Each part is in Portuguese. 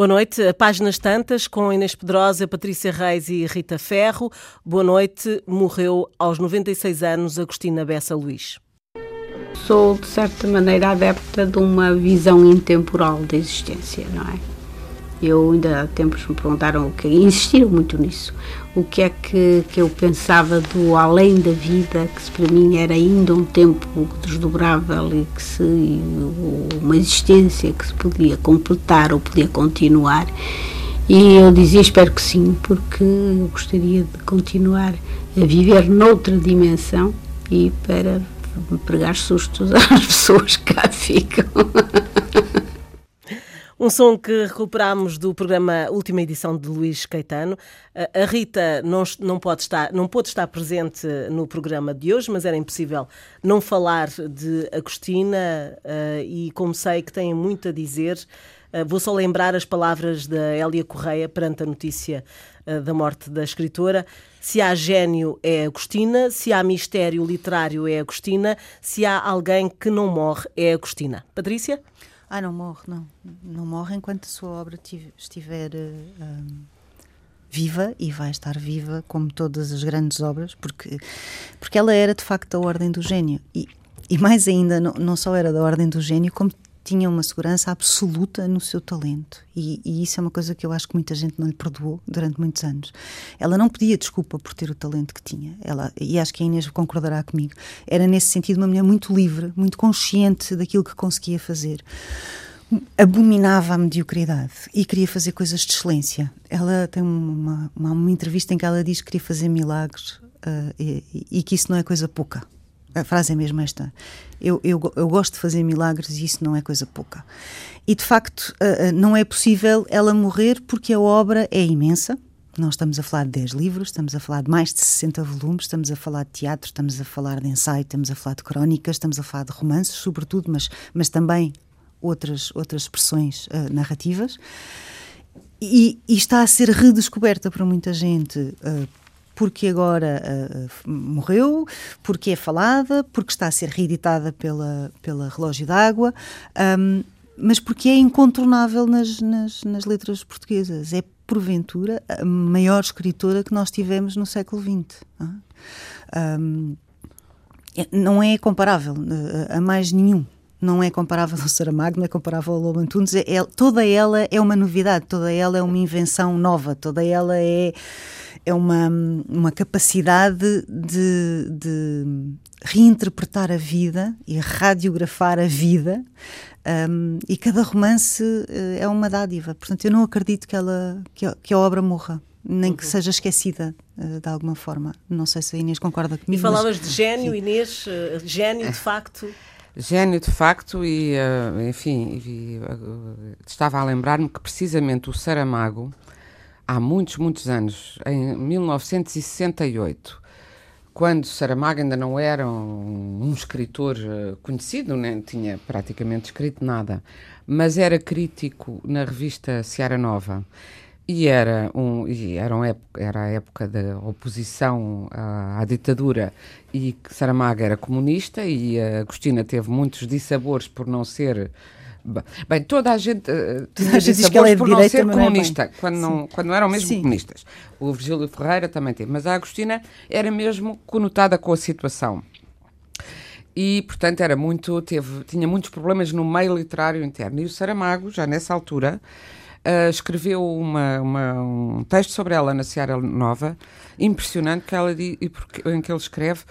Boa noite. Páginas tantas com Inês Pedrosa, Patrícia Reis e Rita Ferro. Boa noite. Morreu aos 96 anos Agostina Bessa Luís. Sou, de certa maneira, adepta de uma visão intemporal da existência, não é? Eu ainda há tempos me perguntaram o que insistiram muito nisso. O que é que, que eu pensava do além da vida, que para mim era ainda um tempo desdobrável e que se uma existência que se podia completar ou podia continuar. E eu dizia, espero que sim, porque eu gostaria de continuar a viver noutra dimensão e para pregar sustos às pessoas que cá ficam. Um som que recuperamos do programa Última Edição de Luís Caetano. A Rita não, não, pode estar, não pôde estar presente no programa de hoje, mas era impossível não falar de Agostina uh, e como sei que tem muito a dizer, uh, vou só lembrar as palavras da Hélia Correia perante a notícia uh, da morte da escritora. Se há gênio é Agostina, se há mistério literário é Agostina, se há alguém que não morre é Agostina. Patrícia? Ah, não morre, não. Não morre enquanto a sua obra estiver uh, viva e vai estar viva, como todas as grandes obras, porque, porque ela era de facto da ordem do gênio. E, e mais ainda, não, não só era da ordem do gênio, como tinha uma segurança absoluta no seu talento. E, e, isso é uma coisa que eu acho que muita gente não lhe perdoou durante muitos anos. Ela não pedia desculpa por ter o talento que tinha. Ela, e acho que a Inês concordará comigo. Era, nesse sentido, uma mulher muito livre, muito consciente daquilo que conseguia fazer. Abominava a mediocridade e queria fazer coisas de excelência. Ela tem uma, uma, uma entrevista em que ela diz que queria fazer milagres uh, e, e que isso não é coisa pouca a frase é mesmo esta. Eu, eu, eu, gosto de fazer milagres e isso não é coisa pouca. E de facto, não é possível ela morrer porque a obra é imensa. Nós estamos a falar de 10 livros, estamos a falar de mais de 60 volumes, estamos a falar de teatro, estamos a falar de ensaio, estamos a falar de crónicas, estamos a falar de romances, sobretudo, mas, mas também outras, outras expressões uh, narrativas. E, e, está a ser redescoberta por muita gente uh, porque agora uh, morreu, porque é falada, porque está a ser reeditada pela, pela Relógio d'Água, um, mas porque é incontornável nas, nas, nas letras portuguesas. É, porventura, a maior escritora que nós tivemos no século XX. Um, é, não é comparável uh, a mais nenhum não é comparável ao Saramago, não é comparável ao Lobo Antunes, é, é, toda ela é uma novidade, toda ela é uma invenção nova, toda ela é é uma, uma capacidade de, de reinterpretar a vida e radiografar a vida. Um, e cada romance uh, é uma dádiva. Portanto, eu não acredito que, ela, que, a, que a obra morra, nem que uhum. seja esquecida uh, de alguma forma. Não sei se a Inês concorda comigo. E falavas mas... de gênio, Inês, uh, gênio de facto. Gênio de facto, e enfim, e, estava a lembrar-me que precisamente o Saramago há muitos, muitos anos, em 1968, quando Saramago ainda não era um, um escritor eh, conhecido, nem tinha praticamente escrito nada, mas era crítico na revista Seara Nova. E era, um, e era, uma época, era a época da oposição à, à, ditadura e Saramago era comunista e a Agostina teve muitos dissabores por não ser Bem, toda a gente uh, tinha a gente é por não ser é comunista, é quando, não, quando eram mesmo Sim. comunistas. O Virgílio Ferreira também teve, mas a Agostina era mesmo conotada com a situação. E, portanto, era muito, teve, tinha muitos problemas no meio literário interno. E o Saramago, já nessa altura, uh, escreveu uma, uma, um texto sobre ela na Seara Nova, impressionante, que ela, em que ele escreve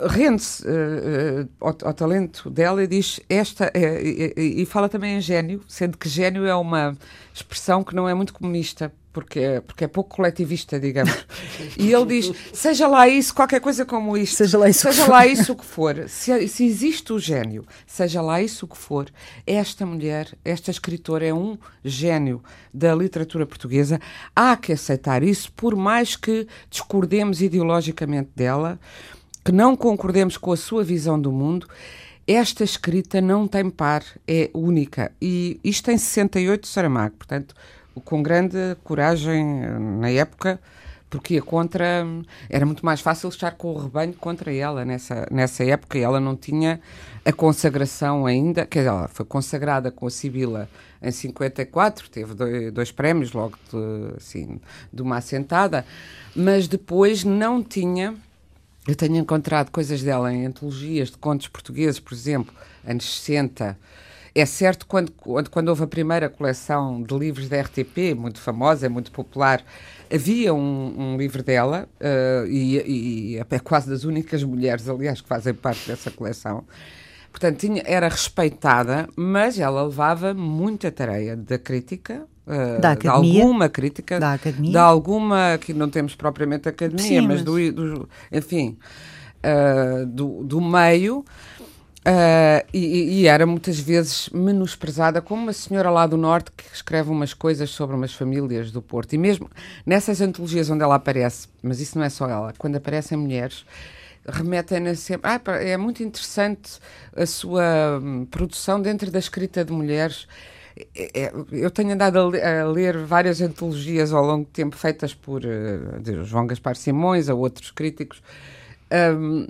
rende-se uh, ao, ao, talento dela e diz esta é, e, fala também em gênio, sendo que gênio é uma expressão que não é muito comunista porque é, porque é pouco coletivista, digamos. E ele diz: seja lá isso, qualquer coisa como isto, seja lá isso, seja lá isso o que for, se, se existe o gênio, seja lá isso o que for, esta mulher, esta escritora é um gênio da literatura portuguesa. Há que aceitar isso, por mais que discordemos ideologicamente dela que não concordemos com a sua visão do mundo, esta escrita não tem par, é única. E isto em 68 de Saramago, portanto, com grande coragem na época porque ia contra. Era muito mais fácil estar com o rebanho contra ela nessa, nessa época. E ela não tinha a consagração ainda. Quer dizer, ela foi consagrada com a Sibila em 54, teve dois, dois prémios logo de, assim, de uma assentada, mas depois não tinha. Eu tenho encontrado coisas dela em antologias de contos portugueses, por exemplo, anos 60 é certo, quando, quando, quando houve a primeira coleção de livros da RTP, muito famosa, muito popular, havia um, um livro dela, uh, e, e, é quase das únicas mulheres, aliás, que fazem parte dessa coleção. Portanto, tinha, era respeitada, mas ela levava muita tarefa da crítica, Uh, da academia, de alguma crítica, da academia, de alguma que não temos propriamente academia, Sim, mas, mas... Do, do, enfim, uh, do, do meio. Uh, e, e, era muitas vezes menosprezada como uma senhora lá do Norte que escreve umas coisas sobre umas famílias do Porto. E mesmo nessas antologias onde ela aparece, mas isso não é só ela, quando aparecem mulheres, remetem-na sempre. Ah, é muito interessante a sua hum, produção dentro da escrita de mulheres. É, é, eu tenho andado a, a, ler várias antologias ao longo do tempo feitas por uh, João Gaspar Simões, a outros críticos. Um,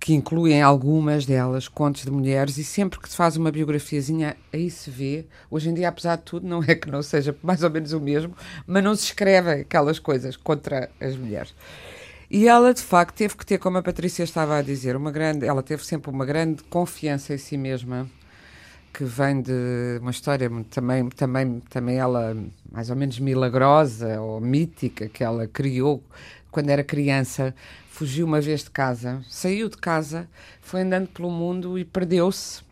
que incluem algumas delas contos de mulheres e sempre que se faz uma biografiazinha aí se vê, hoje em dia apesar de tudo não é que não seja mais ou menos o mesmo, mas não se escreve aquelas coisas contra as mulheres. E ela de facto teve que ter, como a Patrícia estava a dizer, uma grande, ela teve sempre uma grande confiança em si mesma, que vem de uma história também, também, também ela mais ou menos milagrosa ou mítica que ela criou quando era criança fugiu uma vez de casa, saiu de casa, foi andando pelo mundo e perdeu-se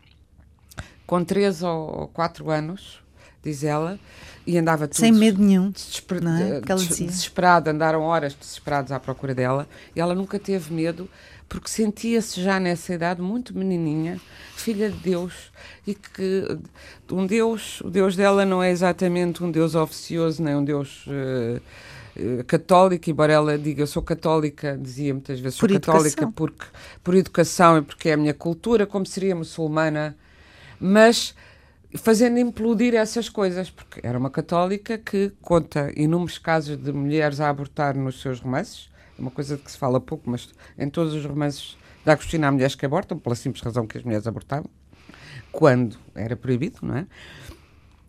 com três ou quatro anos, diz ela, e andava tudo sem medo nenhum, desesper é? des desesperado, andaram horas desesperados à procura dela, e ela nunca teve medo porque sentia-se já nessa idade muito menininha, filha de Deus, e que um Deus, o Deus dela não é exatamente um Deus oficioso, nem um Deus uh, católica, embora ela diga eu sou católica, dizia muitas vezes sou por católica educação. porque por educação e porque é a minha cultura, como seria muçulmana, mas fazendo implodir essas coisas, porque era uma católica que conta inúmeros casos de mulheres a abortar nos seus romances, é uma coisa de que se fala pouco, mas em todos os romances da Agostina há mulheres que abortam, pela simples razão que as mulheres abortavam, quando era proibido, não é?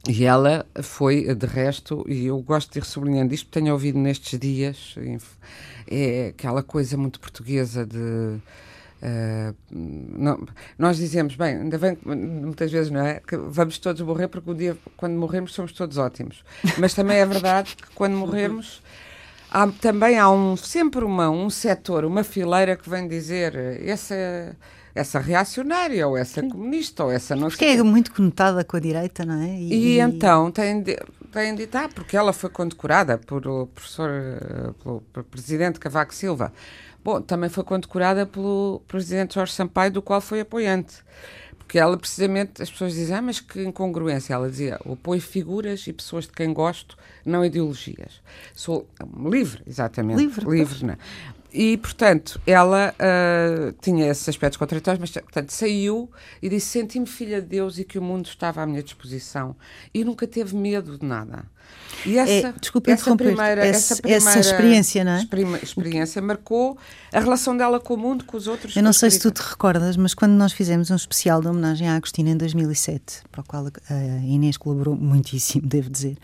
E ela foi, de resto, e eu gosto de ir sublinhando isto, tenho ouvido nestes dias, é aquela coisa muito portuguesa de. Uh, não, nós dizemos, bem, ainda bem, muitas vezes, não é? Que vamos todos morrer porque um dia, quando morrermos, somos todos ótimos. Mas também é verdade que quando morrermos. Há, também há um, sempre uma, um setor, uma fileira que vem dizer essa essa reacionária, ou essa Sim. comunista, ou essa não Porque é muito conotada com a direita, não é? E, e então tem de, tem de ah, porque ela foi condecorada por o professor, pelo, pelo presidente Cavaco Silva. Bom, também foi condecorada pelo presidente Jorge Sampaio, do qual foi apoiante. Porque ela, precisamente, as pessoas dizem, ah, mas que incongruência. Ela dizia, apoio figuras e pessoas de quem gosto, não ideologias. Sou livre, exatamente. Livre. Livre, não. É? E, portanto, ela uh, tinha esses aspectos contraditórios, mas, portanto, saiu e disse: Senti-me filha de Deus e que o mundo estava à minha disposição. E nunca teve medo de nada. E essa, é, desculpa essa, primeira, essa, essa, primeira, essa experiência, não é? experiência marcou a relação dela com o mundo, com os outros. Eu não sei se tu te recordas, mas quando nós fizemos um especial de homenagem à Agostina em 2007, para o qual a Inês colaborou muitíssimo, devo dizer,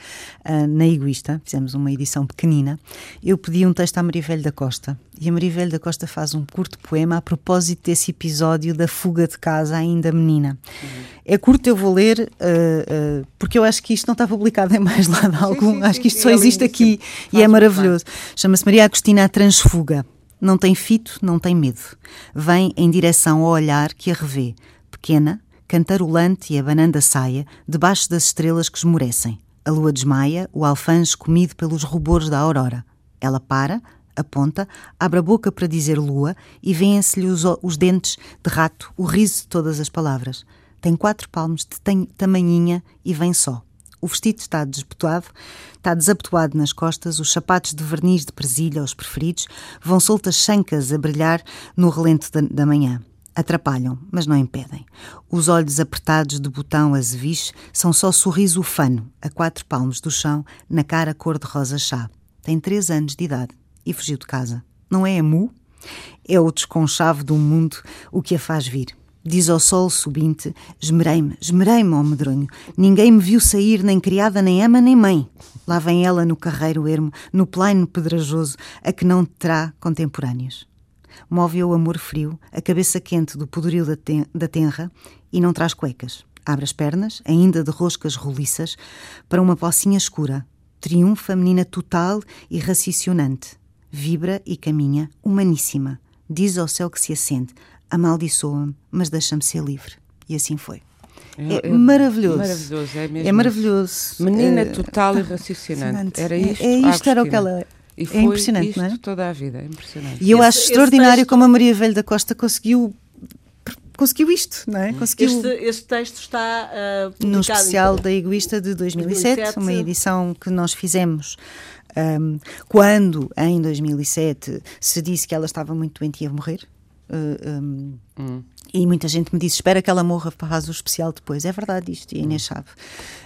ah, na Egoísta, fizemos uma edição pequenina, eu pedi um texto à Marivelho da Costa e a Marivelho da Costa faz um curto poema a propósito desse episódio da fuga de casa ainda menina. Uhum. É curto, eu vou ler, uh, uh, porque eu acho que isto não está publicado em mais lado algum. Sim, sim, acho que isto só existe aqui e é maravilhoso. Chama-se Maria Agostina a Transfuga. Não tem fito, não tem medo. Vem em direção ao olhar que a revê, pequena, cantarolante e abanando a saia, debaixo das estrelas que esmorecem. A lua desmaia, o alfange comido pelos rubores da aurora. Ela para, aponta, abre a boca para dizer lua e vêem-se-lhe os, os, dentes de rato, o riso de todas as palavras. Tem quatro palmos de tamanhinha e vem só. O vestido está desabotoado, está desabotoado nas costas, os sapatos de verniz de presilha, os preferidos, vão soltas chancas a brilhar no relento da, da manhã. Atrapalham, mas não impedem. Os olhos apertados de botão azeviche são só sorriso ufano, a quatro palmos do chão, na cara cor-de-rosa chá. Tem três anos de idade. e fugiu de casa. Não é a mu? É o desconchave do mundo o que a faz vir. Diz ao sol subinte: Esmerei-me, esmerei-me, ó medronho. Ninguém me viu sair, nem criada, nem ama, nem mãe. Lá vem ela no carreiro ermo, no plaino pedrajoso, a que não terá contemporâneos. Move o amor frio, a cabeça quente do poderio da, ten da tenra, e não traz cuecas. Abre as pernas, ainda de roscas roliças, para uma pocinha escura. Triunfa menina total e raciocinante. Vibra e caminha, humaníssima. Diz ao céu que se acende, amaldiçoa-me, mas deixa-me ser livre. E assim foi. É, é maravilhoso. Maravilhoso, é mesmo. É maravilhoso. Menina total e raciocinante. Era isto. É, é isto era o que ela. E é foi impressionante, isto não é? toda a vida, é impressionante. E eu Esse- acho esse extraordinário texto- como a Maria Velho da Costa conseguiu conseguiu isto, não é? Conseguiu Este, este texto está ah, no especial da Egoísta de 2007, 2007. uma edição que nós fizemos ahm, quando, em 2007, se disse que ela estava muito doente e ia morrer. Uh, ahm, Hum. E muita gente me disse: espera que ela morra, faz o especial depois. É verdade isto, e a Inês sabe.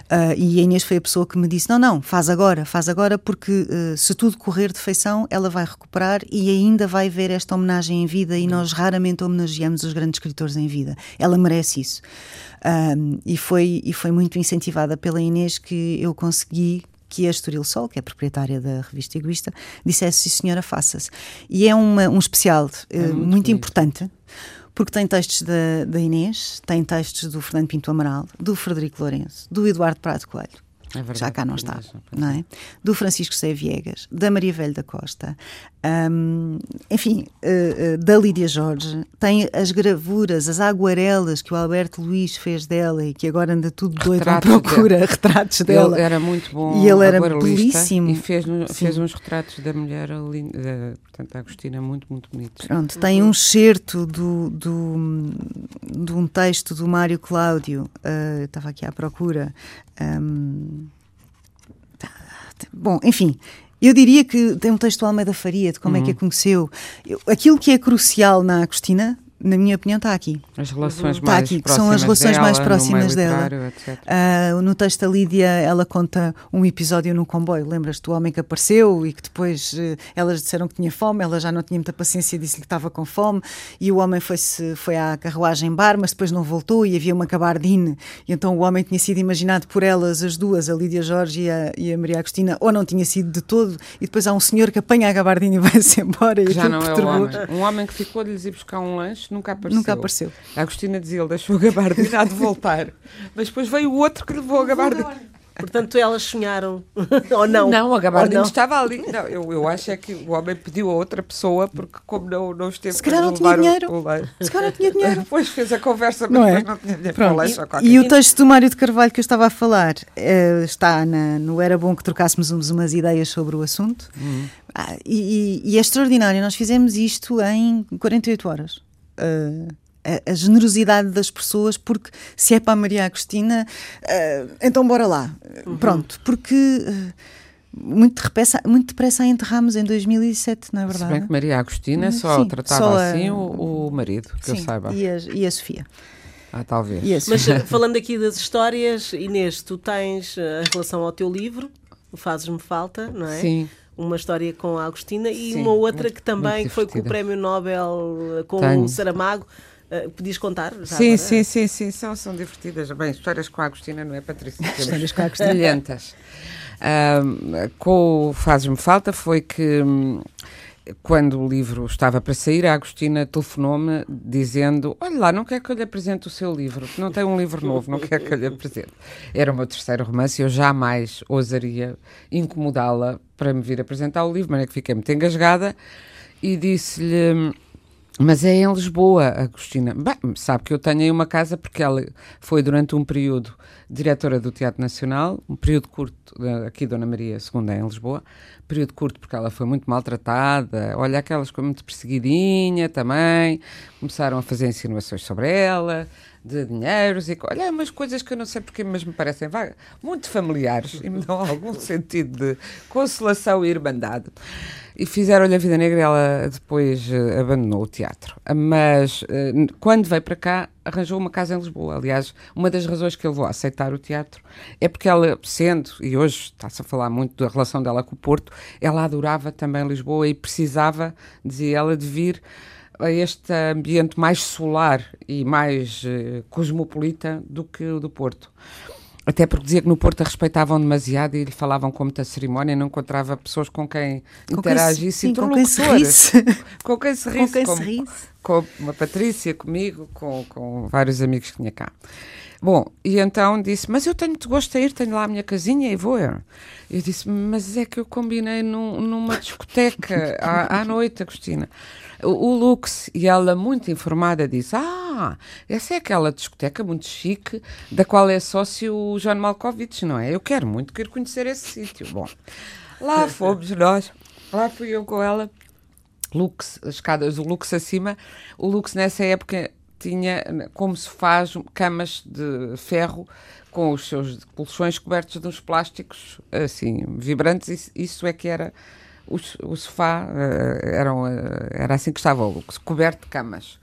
Ah, e a Inês foi a pessoa que me disse: não, não, faz agora, faz agora, porque ah, se tudo correr de feição, ela vai recuperar e ainda vai ver esta homenagem em vida. E nós raramente homenageamos os grandes escritores em vida. Ela merece isso. Ah, e, foi, e foi muito incentivada pela Inês que eu consegui que a Estoril Sol, que é proprietária da revista Egoísta, dissesse: sim, senhora, faça-se. E é uma- um especial eh, muito muito, bonito. importante, porque tem textos da, da Inês, tem textos do Fernando Pinto Amaral, do Frederico Lourenço, do Eduardo Prado Coelho, É verdade, já cá não está, razão. não é? Do Francisco José Viegas, da Maria Velho da Costa, hum, enfim, eh, eh, da Lídia Jorge, tem as gravuras, as aguarelas que o Alberto Luís fez dela e que agora anda tudo doido à procura, retratos dela. Ele era muito bom E ele era belíssimo. E fez, Sim. fez uns retratos da mulher, da, portanto, a Agostina, muito, muito bonitos. Pronto, tem um excerto do, do, de um texto do Mário Cláudio, eu estava aqui à procura. hum, tá, tá, bom, enfim, eu diria que tem um texto do Almeida Faria de como é que a conheceu. Eu- aquilo que é crucial na Agostina, na minha opinião, está aqui. As relações Está mais aqui, que são as relações dela, mais próximas dela. Ah, no texto da Lídia, ela conta um episódio no comboio. Lembras-te do homem que apareceu e que depois eh, elas disseram que tinha fome, ela já não tinha muita paciência, disse-lhe que estava com fome. E o homem foi-se, foi à carruagem bar, mas depois não voltou e havia uma cabardine. E então o homem tinha sido imaginado por elas, as duas, a Lídia Jorge e a, e a Maria Agostina, ou não tinha sido de todo. E depois há um senhor que apanha a gabardine e vai-se embora. E já não é perturbou. homem. Um homem que ficou de lhes ir buscar um lanche nunca apareceu. Nunca apareceu. A Agostina dizia, ele deixou a gabardina há de voltar. Mas depois veio o outro que levou a gabardina. Portanto, elas sonharam. Ou não? Não, a gabardina não? estava ali. Não, eu, eu acho é que o homem pediu a outra pessoa porque como não, não esteve Se calhar não tinha o- dinheiro. o lanche. Se calhar não tinha dinheiro. Depois fez a conversa, mas Não é? depois não tinha dinheiro para o Pronto. qualquer E o texto do Mário de Carvalho que eu estava a falar eh, está na- no Era Bom que trocássemos uns- umas ideias sobre o assunto. Ah, e, e- e é extraordinário, nós fizemos isto em 48 horas. Ah, a, a generosidade das pessoas, porque se é para a Maria Agostina, ah, então bora lá. Pronto, porque ah, muito, depressa, muito depressa a enterramos em 2007, não é Se verdade? bem que Maria Agostina só Sim, tratava só a- assim o, o marido, que eu Sim, saiba. e a, e a Sofia. Ah, talvez. E a Mas Sofia. eh, falando aqui das histórias, Inês, tu tens eh, em relação ao teu livro, o Fazes-me Falta, não é? Sim. Uma história com a Agostina e Sim, uma outra muito- que também foi com o. Prémio Nobel eh, com Tenho. o Saramago. Eh, podias contar? Sim, sim, sim, sim, são, são divertidas. Bem, histórias com a Agostina, não é, Patrícia? Histórias com a Agostina. Brilhantes. Com o Fazes-me Falta foi que hum, quando o livro estava para sair, a Agostina telefonou-me dizendo: Olha lá, não quer que eu lhe apresente o seu livro, não tem um livro novo, não quer que eu lhe apresente. Era o meu terceiro romance e eu jamais ousaria incomodá-la para me vir apresentar o livro, mas é que fiquei muito engasgada e disse-lhe. Mas é em Lisboa, Agostina. Bem, sabe que eu tenho aí uma casa porque ela foi durante um período diretora do Teatro Nacional, um período curto, aqui Dona Maria II em Lisboa, período curto porque ela foi muito maltratada, olha aquelas coisas muito perseguidinha também, começaram a fazer insinuações sobre ela, de dinheiros e olha umas coisas que eu não sei porque mas me parecem muito familiares e me dão algum sentido de consolação e irmandade. E fizeram-lhe a vida negra e ela depois uh, abandonou o teatro. Mas uh, quando veio para cá, arranjou uma casa em Lisboa. Aliás, uma das razões que ele vou aceitar o teatro é porque ela, sendo, e hoje está-se a falar muito da relação dela com o Porto, ela adorava também Lisboa e precisava, dizia ela, de vir a este ambiente mais solar e mais uh, cosmopolita do que o do Porto. Até porque dizia que no Porto a respeitavam demasiado e lhe falavam com muita cerimónia não encontrava pessoas com quem com interagisse. Quem, sim, com quem se risse. com quem se risse. Com quem se risse. Com uma Patrícia, comigo, com, com vários amigos que tinha cá. Bom, e então disse, mas eu tenho muito gosto de ir, tenho lá a minha casinha e vou. Eu disse, mas é que eu combinei num, numa discoteca à, à noite, Agostina o Lux, e ela, muito informada, diz: Ah, essa é aquela discoteca muito chique, da qual é sócio o João Malkovich, não é? Eu quero muito querer conhecer esse sítio. Bom, lá fomos nós, lá fui eu com ela, Lux, as escadas do Lux acima. O Lux, nessa época, tinha, como se faz, camas de ferro com os seus colchões cobertos de uns plásticos assim vibrantes. Isso é que era o, o sofá uh, era, uh, era assim que estava, coberto de camas.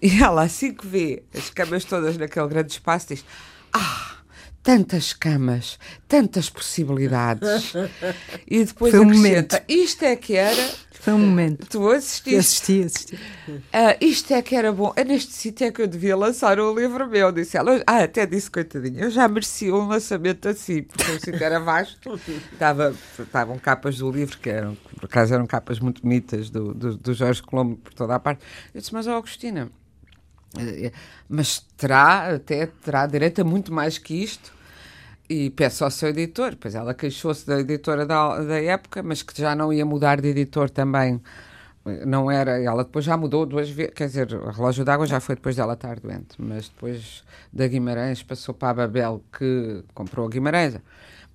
E ela, assim que vê as camas todas naquele grande espaço, diz: Ah, tantas camas, tantas possibilidades. e depois Foi um momento. Isto é que era foi um momento. Tu assististe? Assisti, assisti. Uh, isto é que era bom. É neste sítio é que eu devia lançar um livro meu, disse ela. Ah, até disse, coitadinha, eu já merecia um lançamento assim, porque o sítio era vasto. Estava, estavam capas do livro, que eram, por acaso eram capas muito bonitas, do, do, do Jorge Colombo por toda a parte. Eu disse, mas, ó, Agostina, eh, mas terá, até terá direito a muito mais que isto e peço ao seu editor, pois ela queixou-se da editora da, da época, mas que já não ia mudar de editor também. Não era, ela depois já mudou duas vezes, quer dizer, o relógio d'água já foi depois dela estar doente, mas depois da Guimarães passou para a Babel, que comprou a Guimarães.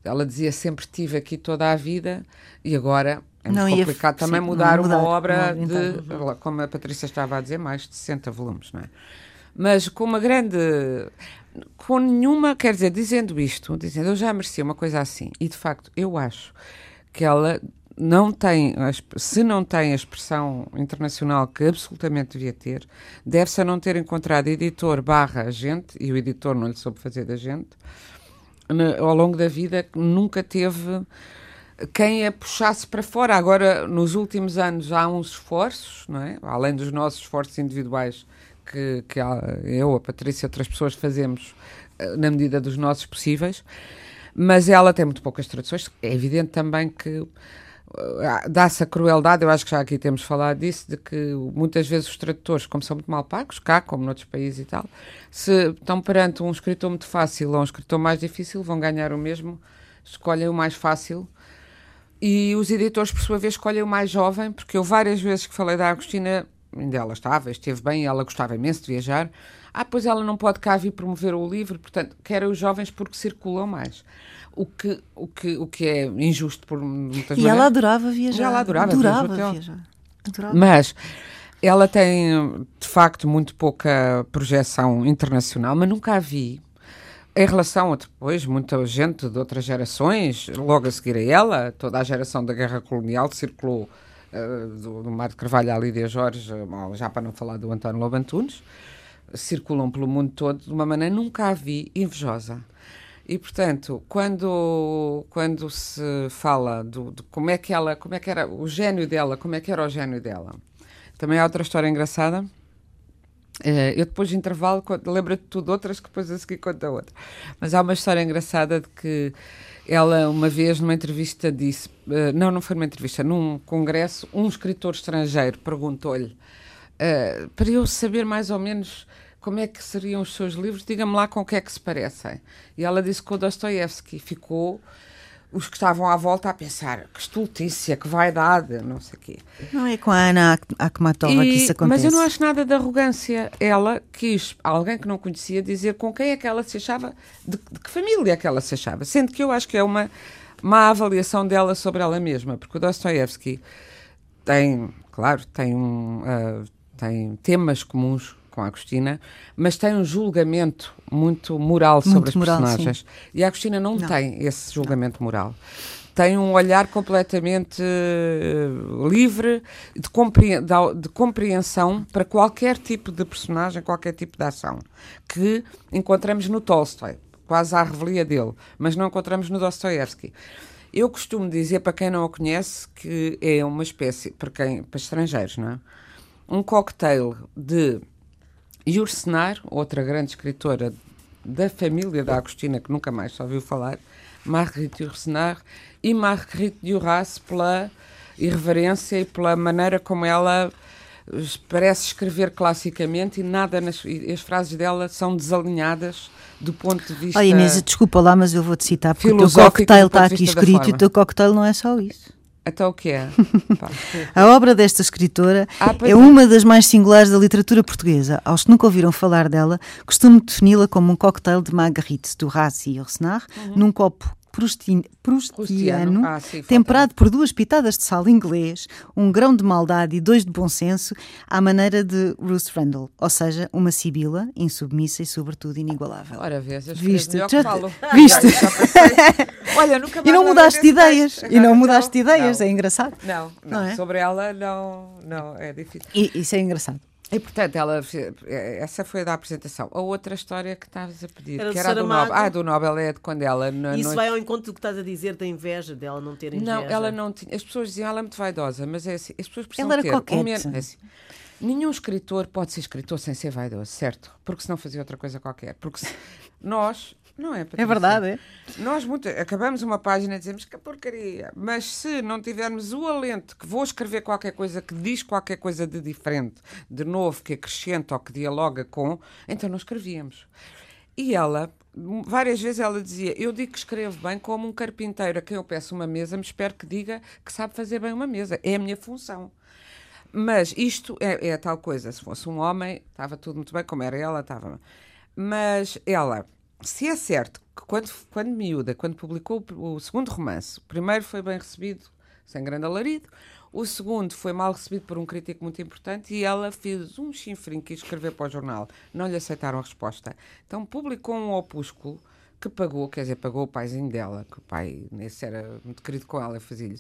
Ela dizia sempre tive aqui toda a vida e agora é muito não complicado ia, também sim, mudar, mudar, uma obra de, então. como a Patrícia estava a dizer, mais de 60 volumes, não é? Mas com uma grande com nenhuma, quer dizer, dizendo isto, dizendo eu já merecia uma coisa assim, e de facto eu acho que ela não tem, se não tem a expressão internacional que absolutamente devia ter, deve-se a não ter encontrado editor barra agente, e o editor não lhe soube fazer da gente, ao longo da vida nunca teve quem a puxasse para fora. Agora, nos últimos anos, há uns esforços, não é? além dos nossos esforços individuais que, que eu, a Patrícia e outras pessoas fazemos eh, na medida dos nossos possíveis, mas ela tem muito poucas traduções. É evidente também que eh, dá-se a crueldade, eu acho que já aqui temos falado disso, de que muitas vezes os tradutores, como são muito mal pagos, cá, como noutros países e tal, se estão perante um escritor muito fácil ou um escritor mais difícil, vão ganhar o mesmo, escolhem o mais fácil. E os editores, por sua vez, escolhem o mais jovem, porque eu várias vezes que falei da Agostina ainda ela estava, esteve bem, ela gostava imenso de viajar. Ah, pois ela não pode cá vir promover o livro, portanto, quer os jovens porque circulam mais. O que, o que, o que é injusto por muitas e maneiras. E ela adorava viajar. Ela adorava, adorava viajar. Adorava. Mas ela tem, de facto, muito pouca projeção internacional, mas nunca a vi. Em relação a depois, muita gente de outras gerações, logo a seguir a ela, toda a geração da guerra colonial circulou do, do Mar de Carvalho à Lídia Jorge, já para não falar do António Lobantunes, circulam pelo mundo todo de uma maneira nunca a vi invejosa. E portanto, quando quando se fala do, de como é que ela, como é que era o gênio dela, como é que era o gênio dela. Também há outra história engraçada. Uh, eu depois de intervalo lembro-te tudo outras que depois a seguir conta outra. Mas há uma história engraçada de que ela, uma vez, numa entrevista, disse: uh, não, não foi numa entrevista, num congresso, um escritor estrangeiro perguntou-lhe uh, para eu saber mais ou menos como é que seriam os seus livros, diga-me lá com o que é que se parecem. E ela disse que o Dostoiévski ficou os que estavam à volta a pensar que estultícia, que vaidade, não sei o quê. Não é com a Ana Akhmatova que isso acontece. Mas eu não acho nada de arrogância. Ela quis, alguém que não conhecia, dizer com quem é que ela se achava, de, de que família é que ela se achava. Sendo que eu acho que é uma má avaliação dela sobre ela mesma, porque o Dostoiévski tem, claro, tem, um, uh, tem temas comuns com a Agostina, mas tem um julgamento muito moral muito sobre os moral, personagens. Sim. E a Agostina não, não, tem esse julgamento não. moral. tem um olhar completamente uh, livre de, compre de, compreensão para qualquer tipo de personagem, qualquer tipo de ação, que encontramos no Tolstói, quase à revelia dele, mas não encontramos no Dostoevsky. Eu costumo dizer, para quem não o conhece, que é uma espécie, para, quem, para estrangeiros, não é? um cocktail de Yursenar, outra grande escritora da família da Agostina, que nunca mais só ouviu falar, Marguerite Yourcenar, e Marguerite Duras pela irreverência e pela maneira como ela parece escrever classicamente e nada nas, e as frases dela são desalinhadas do ponto de vista. Oh, Inês, desculpa lá, mas eu vou-te citar porque o teu cocktail está aqui escrito e o teu cocktail não é só isso. Então o que é? a obra desta escritora ah, é, é uma das mais singulares da literatura portuguesa. Aos que nunca ouviram falar dela, costumo defini-la como um cocktail de Marguerite, do Rassi e Orsenar, uhum. num copo prustiano, prustiano ah, sim, temperado por duas pitadas de sal inglês, um grão de maldade e dois de bom senso, à maneira de Ruth Randall, ou seja, uma sibila insubmissa e, sobretudo, inigualável. Ora, vês, viste? Já, viste? Olha, nunca e não mudaste de ideias. E não mudaste de ideias, não. é engraçado. Não, não, não é? sobre ela não, não, é difícil. E, isso é engraçado. E portanto, ela, essa foi a da apresentação. A outra história que estavas a pedir, era que era do Nobel. Ah, do Nobel é de quando ela. No, Isso vai ao encontro do que estás a dizer da inveja, dela não ter inveja. Não, ela não tinha. As pessoas diziam ela é muito vaidosa, mas é assim, as pessoas precisam ela era ter. Um, é assim, nenhum escritor pode ser escritor sem ser vaidoso, certo? Porque senão fazia outra coisa qualquer. Porque se, nós não é, Patrícia? É verdade, é? Nós muito, acabamos uma página e dizemos que porcaria, mas se não tivermos o alento que vou escrever qualquer coisa que diz qualquer coisa de diferente, de novo, que acrescenta ou que dialoga com, então não escrevíamos. E ela, várias vezes ela dizia: Eu digo que escrevo bem como um carpinteiro a quem eu peço uma mesa, me espero que diga que sabe fazer bem uma mesa. É a minha função. Mas isto é, é tal coisa. Se fosse um homem, estava tudo muito bem, como era ela, estava. Mas ela se é certo que quando, quando miúda, quando publicou o, o segundo romance, o primeiro foi bem recebido, sem grande alarido, o segundo foi mal recebido por um crítico muito importante e ela fez um chinfrim que escrever para o jornal. Não lhe aceitaram a resposta. Então publicou um opúsculo que pagou, quer dizer, pagou o paizinho dela, que o pai nesse era muito querido com ela, fazia-lhe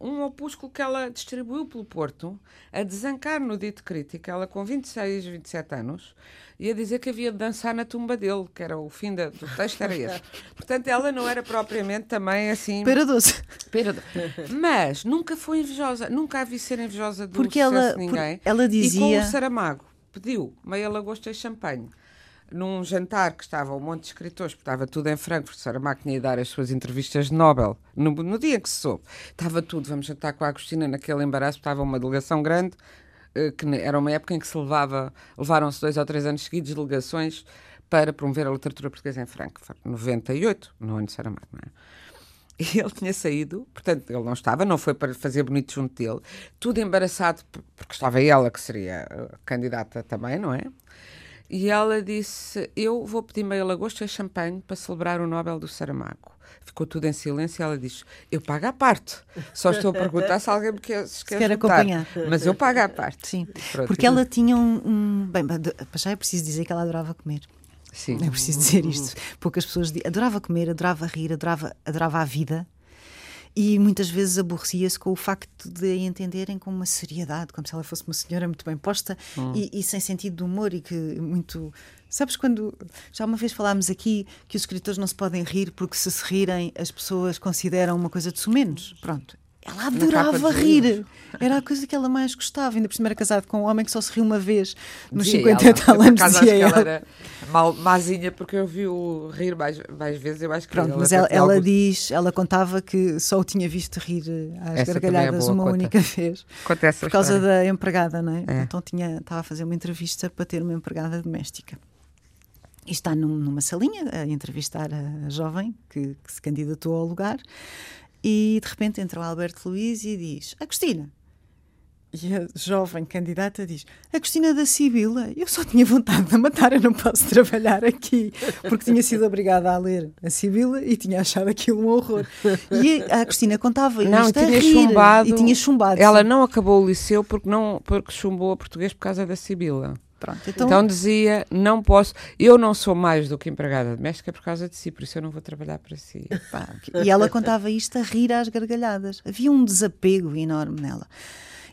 um opúsculo que ela distribuiu pelo Porto, a desancar no dito crítico, ela com 26, 27 anos, e a dizer que havia de dançar na tumba dele, que era o fim da, do texto, era esse. Portanto, ela não era propriamente também assim. Pera doce. Pera doce. Mas nunca foi invejosa, nunca a vi ser invejosa do porque ela, de ninguém. Ela dizia. E com o Saramago, pediu meia lagosta e champanhe num jantar que estava um monte de escritores, porque estava tudo em Frankfurt, Saramago tinha ido dar as suas entrevistas de Nobel, no, no dia que se soube. Estava tudo, vamos jantar com a Agostina naquele embaraço, estava uma delegação grande, eh, que era uma época em que se levava, levaram-se dois ou três anos seguidos delegações para promover a literatura portuguesa em Frankfurt, 98, no ano de Saramago, não é? E ele tinha saído, portanto, ele não estava, não foi para fazer bonito junto dele, tudo embaraçado, porque estava ela, que seria candidata também, não é? E ela disse: Eu vou pedir meia lagosta e champanhe para celebrar o Nobel do Saramago. Ficou tudo em silêncio e ela diz: Eu pago a parte. Só estou a perguntar se alguém me quer, se quer, quer acompanhar. Mas eu pago a parte. Sim. Pronto, Porque ela tinha um. um bem, já é preciso dizer que ela adorava comer. Sim. É preciso dizer isto. Poucas pessoas adorava comer, adorava rir, adorava, adorava a vida e muitas vezes aborrecia-se com o facto de a entenderem com uma seriedade, como se ela fosse uma senhora muito bem posta hum. e, e, sem sentido de humor e que muito. Sabes quando. Já uma vez falámos aqui que os escritores não se podem rir porque se se rirem as pessoas consideram uma coisa de sumenos. Pronto. Ela adorava rir. Era a coisa que ela mais gostava. Ainda por cima era casado com um homem que só se riu uma vez nos dizia 50 ela. tal anos. Dizia ela. ela era mal, mazinha porque eu vi-o rir mais, mais vezes. Eu acho que Pronto, mas ela, ela algo... diz, ela contava que só o tinha visto rir às Essa é gargalhadas é uma conta. única vez. Acontece por causa história. da empregada, não é? é? Então tinha, estava a fazer uma entrevista para ter uma empregada doméstica. E está num, numa salinha a entrevistar a jovem que, que se candidatou ao lugar e de repente entra o Alberto Luiz e diz: Agostina. E a jovem candidata diz: Agostina da Sibila, eu só tinha vontade de matar, eu não posso trabalhar aqui. Porque tinha sido obrigada a ler a Sibila e tinha achado aquilo um horror. E a Agostina contava não, tinha rir, chumbado, e tinha chumbado. Ela não acabou o liceu porque, não, porque chumbou a português por causa da Sibila. Pronto, Então, então, dizia: não posso, eu não sou mais do que empregada doméstica por causa de si, por isso eu não vou trabalhar para si. pá, e ela contava isto a rir às gargalhadas. Havia um desapego enorme nela.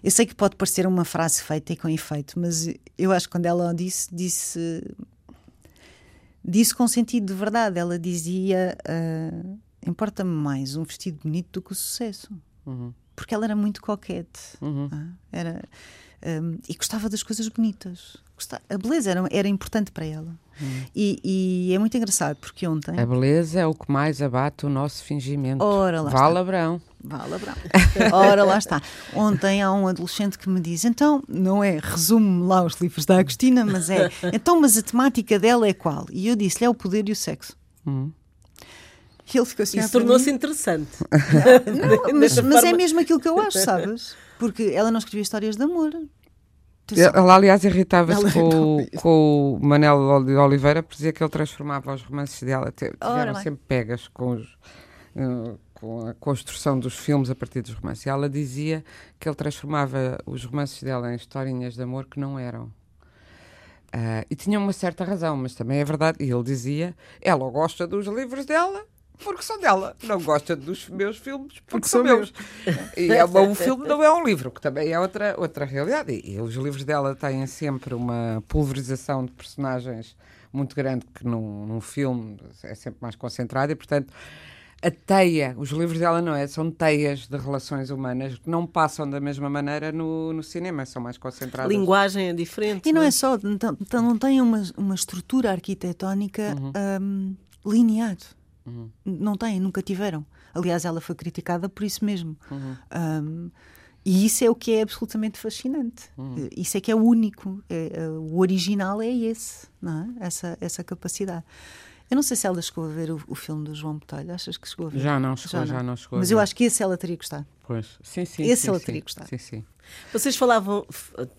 Eu sei que pode parecer uma frase feita e com efeito, mas eu acho que quando ela disse, disse, disse com sentido de verdade. Ela dizia: ah, importa-me mais um vestido bonito do que o sucesso. Uhum. Porque ela era muito coquete. Uhum. ah, Era, hum, e gostava das coisas bonitas. A beleza era, era importante para ela. E, e é muito engraçado porque ontem. A beleza é o que mais abate o nosso fingimento. Ora, lá Vale está. Abrão. Vá, Labrão. Ora, lá está. Ontem há um adolescente que me diz: então, não é, resume lá os livros da Agostina, mas é, então, mas a temática dela é qual? E eu disse-lhe: é o poder e o sexo. Uhum. E ele ficou assim: Isso "Ah, tornou-se mim?" interessante. Não, mas, mas é mesmo aquilo que eu acho, sabes? Porque ela não escrevia histórias de amor. Ela, aliás, irritava-se com, com o Manel de Oliveira, por dizer que ele transformava os romances dela. Tiveram bem. sempre pegas com, os, eh, com a construção dos filmes a partir dos romances. E ela dizia que ele transformava os romances dela em historinhas de amor que não eram. Ah, e tinha uma certa razão, mas também é verdade. E ele dizia: ela gosta dos livros dela. Porque são dela, não gosta dos meus filmes porque, são meus. E é uma- um filme não é um livro, que também é outra, outra realidade. E, e os livros dela têm sempre uma pulverização de personagens muito grande que num, num filme é sempre mais concentrada e, portanto, a teia, os livros dela não é, são teias de relações humanas que não passam da mesma maneira no, no cinema, são mais A concentradas. linguagem é diferente. E não é só, então, então não tem uma, uma estrutura arquitetónica hum, linear. Não tem, nunca tiveram. Aliás, ela foi criticada por isso mesmo. Hum, e isso é o que é absolutamente fascinante. Isso é que é o único. É, é, o original é esse, não é? Essa, essa capacidade. Eu não sei se ela chegou a ver o, o filme do João Botelho. Achas que chegou a ver? Já não chegou, já não chegou a Mas eu acho que esse ela teria gostado. Pois. Sim, sim. Esse sim, ela sim. teria gostado. Sim, sim. Vocês falavam,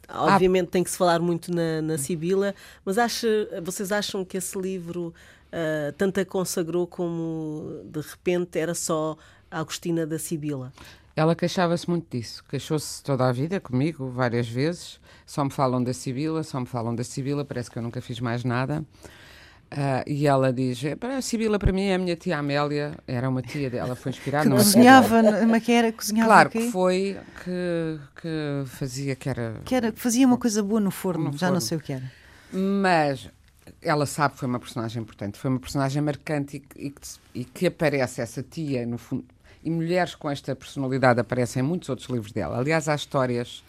obviamente tem que se falar muito na, na Sibila, mas acha, vocês acham que esse livro ah, tanto a consagrou como de repente era só a Agostina da Sibila? Ela queixava-se muito disso. Queixou-se toda a vida comigo, várias vezes. Só me falam da Sibila, só me falam da Sibila, parece que eu nunca fiz mais nada. Ah, e ela diz: "Para a Sibila, para mim, é a minha tia Amélia, era uma tia dela, foi inspirada cozinhava, mas que era, cozinhava Claro que foi que, que fazia que era. Que era, fazia uma coisa boa no forno, No já não sei o que era. Mas ela sabe que foi uma personagem importante, foi uma personagem marcante e, e e que aparece essa tia, no fundo. E mulheres com esta personalidade aparecem em muitos outros livros dela. Aliás, há histórias.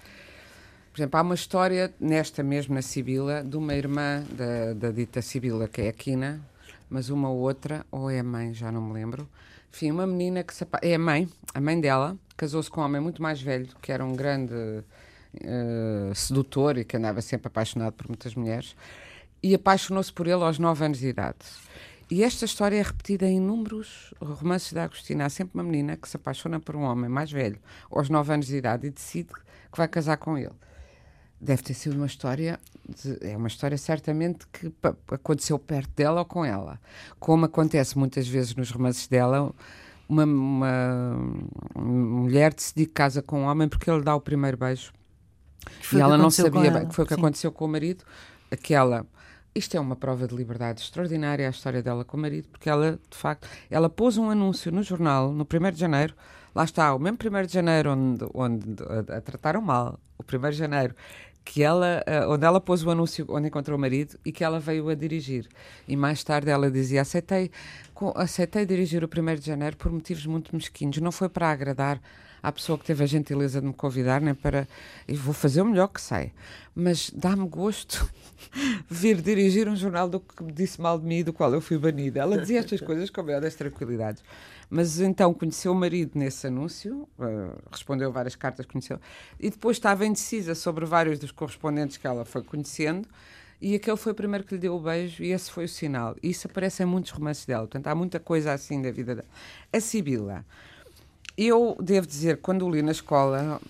Por exemplo, há uma história nesta mesma Sibila de uma irmã da, da dita Sibila, que é a Quina, mas uma outra, ou é a mãe, já não me lembro. Enfim, uma menina que se é a mãe, a mãe dela, casou-se com um homem muito mais velho, que era um grande eh, sedutor e que andava sempre apaixonado por muitas mulheres, e apaixonou-se por ele aos 9 anos de idade. E esta história é repetida em inúmeros romances da Agostina. Há sempre uma menina que se apaixona por um homem mais velho, aos 9 anos de idade, e decide que vai casar com ele. Deve ter sido uma história, de- é uma história certamente que aconteceu perto dela ou com ela. Como acontece muitas vezes nos romances dela, uma, uma mulher decide que casa com um homem porque ele dá o primeiro beijo Que e que ela não sabia ela. que foi o que Sim. aconteceu com o marido. Aquela. Isto é uma prova de liberdade extraordinária a história dela com o marido, porque ela, de facto, ela pôs um anúncio no jornal no 1 de janeiro. Lá está, o mesmo 1 de janeiro onde, onde a, a trataram mal, o 1 de janeiro, que ela, eh, onde ela pôs o anúncio onde encontrou o marido e que ela veio a dirigir. E mais tarde ela dizia: aceitei, aceitei dirigir o 1 de janeiro por motivos muito mesquinhos. Não foi para agradar à pessoa que teve a gentileza de me convidar, nem para. E vou fazer o melhor que sei. Mas dá-me gosto vir dirigir um jornal do que me disse mal de mim e do qual eu fui banida. Ela dizia estas coisas com a maior das tranquilidades. Mas então conheceu o marido nesse anúncio, eh, respondeu várias cartas, conheceu, e depois estava indecisa sobre vários dos correspondentes que ela foi conhecendo, e aquele foi o primeiro que lhe deu o beijo, e esse foi o sinal. Isso aparece em muitos romances dela, portanto há muita coisa assim da vida dela. A Sibila. Eu devo dizer, quando li na escola,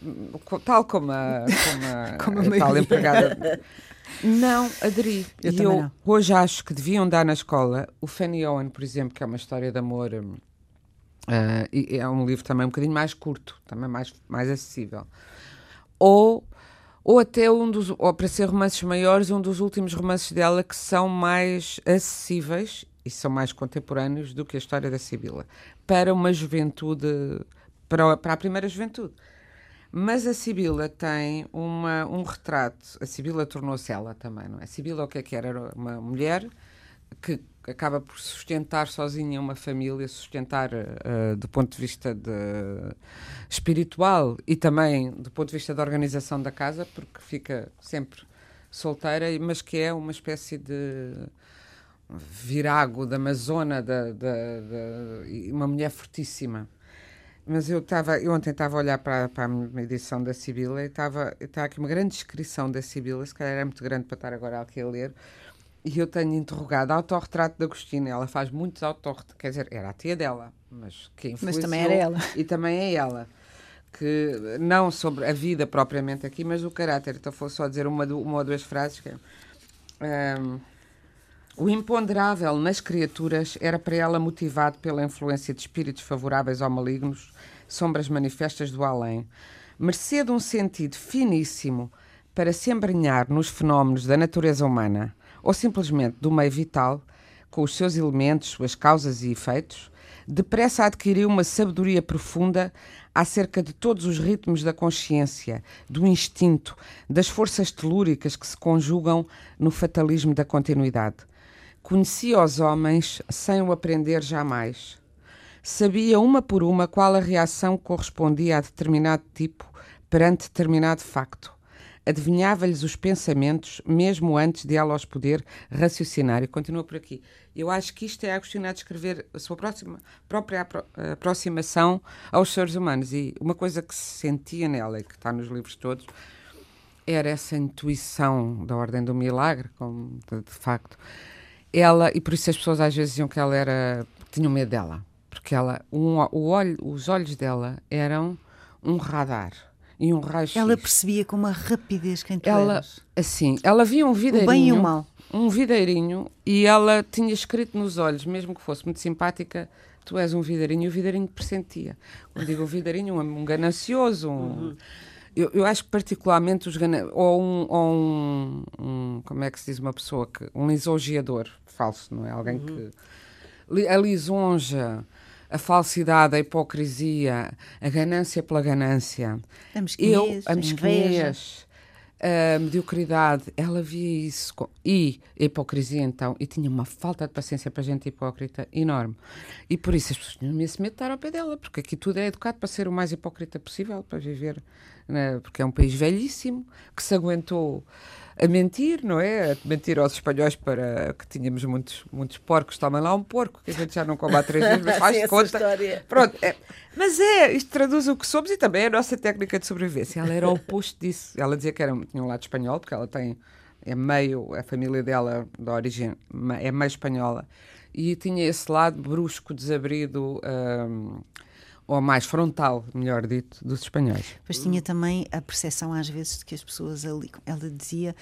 co- tal como a, como a, Como a tal empregada, não aderi. Eu e eu não. hoje acho que deviam dar na escola o Fanny Owen, por exemplo, que é uma história de amor. e é um livro também um bocadinho mais curto, também mais, mais acessível. Ou ou até um dos, ou para ser romances maiores, um dos últimos romances dela que são mais acessíveis e são mais contemporâneos do que a história da Sibila, para uma juventude, para, para a primeira juventude. Mas a Sibila tem uma, um retrato. A Sibila tornou-se ela também, não é? A Sibila o que é que era? Era uma mulher que acaba por sustentar sozinha uma família, sustentar uh, do ponto de vista de, espiritual e também do ponto de vista da organização da casa, porque fica sempre solteira, mas que é uma espécie de virago da Amazona, uma mulher fortíssima. Mas eu estava, eu ontem estava a olhar para, para a edição da Sibila e estava, está aqui uma grande descrição da Sibila, se calhar é muito grande para estar agora aqui a ler, e eu tenho interrogado autorretrato de Agostina. Ela faz muitos autorretratos, quer dizer, era a tia dela, mas quem Mas também era ela. E também é ela. Que não sobre a vida propriamente aqui, mas o caráter. Então vou só dizer uma, uma ou duas frases. Que, um, o imponderável nas criaturas era para ela motivado pela influência de espíritos favoráveis ou malignos, sombras manifestas do além. Mercê de um sentido finíssimo para se embrenhar nos fenómenos da natureza humana ou simplesmente do meio vital, com os seus elementos, suas causas e efeitos, depressa adquiriu uma sabedoria profunda acerca de todos os ritmos da consciência, do instinto, das forças telúricas que se conjugam no fatalismo da continuidade. Conhecia os homens sem o aprender jamais. Sabia uma por uma qual a reação correspondia a determinado tipo perante determinado facto adivinhava-lhes os pensamentos, mesmo antes de ela os poder raciocinar. E continua por aqui. Eu acho que isto é a Agostina a descrever a sua próxima, própria aproximação aos seres humanos. E uma coisa que se sentia nela, e que está nos livros todos, era essa intuição da ordem do milagre, como de, de facto. Ela, e por isso as pessoas às vezes diziam que ela era. tinham medo dela. Porque ela, um, o olho, os olhos dela eram um radar e um raio Ela percebia com uma rapidez quem tu ela, eras. Assim, ela via um videirinho. O bem e o mal. Um videirinho e ela tinha escrito nos olhos, mesmo que fosse muito simpática, tu és um videirinho e o videirinho pressentia. Quando digo videirinho, um, um ganancioso, um, uhum. Eu, eu, acho que particularmente os gananciosos, ou, um, ou um, um, como é que se diz uma pessoa, que um lisonjeador falso, não é? Alguém uhum. que a lisonja a falsidade, a hipocrisia, a ganância pela ganância. A mesquinhez, Eu, a mesquinhez, a mediocridade, ela via isso. E a hipocrisia, então, e tinha uma falta de paciência para gente hipócrita enorme. E por isso as pessoas tinham esse medo de estar ao pé dela, porque aqui tudo é educado para ser o mais hipócrita possível, para viver, né? porque é um país velhíssimo, que se aguentou a mentir, não é? A mentir aos espanhóis para que tínhamos muitos, muitos porcos. Toma lá um porco, que a gente já não come há três dias, mas faz de conta. História. Pronto, é. Mas é, isto traduz o que somos e também a nossa técnica de sobrevivência. Ela era o oposto disso. Ela dizia que era, tinha um lado espanhol, porque ela tem, é meio, a família dela, da origem, é meio espanhola. E tinha esse lado brusco, desabrido. Um, ou mais frontal, melhor dito, dos espanhóis. Pois tinha também a percepção às vezes de que as pessoas ali, ela dizia,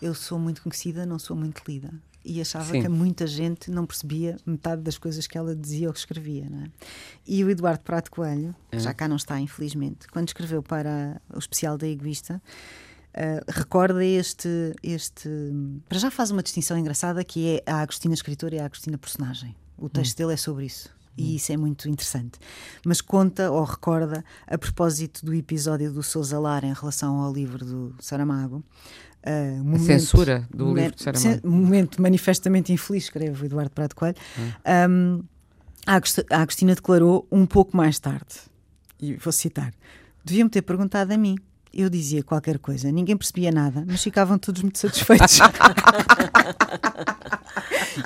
eu sou muito conhecida, não sou muito lida. E achava Sim. que muita gente não percebia metade das coisas que ela dizia ou que escrevia. Não é? E o Eduardo Prato Coelho, é. já cá não está, infelizmente, quando escreveu para o especial da Egoísta, Uh, recorda este, este. Para já faz uma distinção engraçada que é a Agostina escritora e a Agostina personagem. O texto hum. dele é sobre isso e isso é muito interessante. Mas conta ou recorda, a propósito do episódio do Sousa Lar em relação ao livro do Saramago. Uh, momento, censura do momento, livro de Saramago. Momento manifestamente infeliz, escreve o Eduardo Prado Coelho. Ah. Um, a Agostina declarou um pouco mais tarde, e vou citar: Deviam-me ter perguntado a mim. Eu dizia qualquer coisa, ninguém percebia nada, mas ficavam todos muito satisfeitos.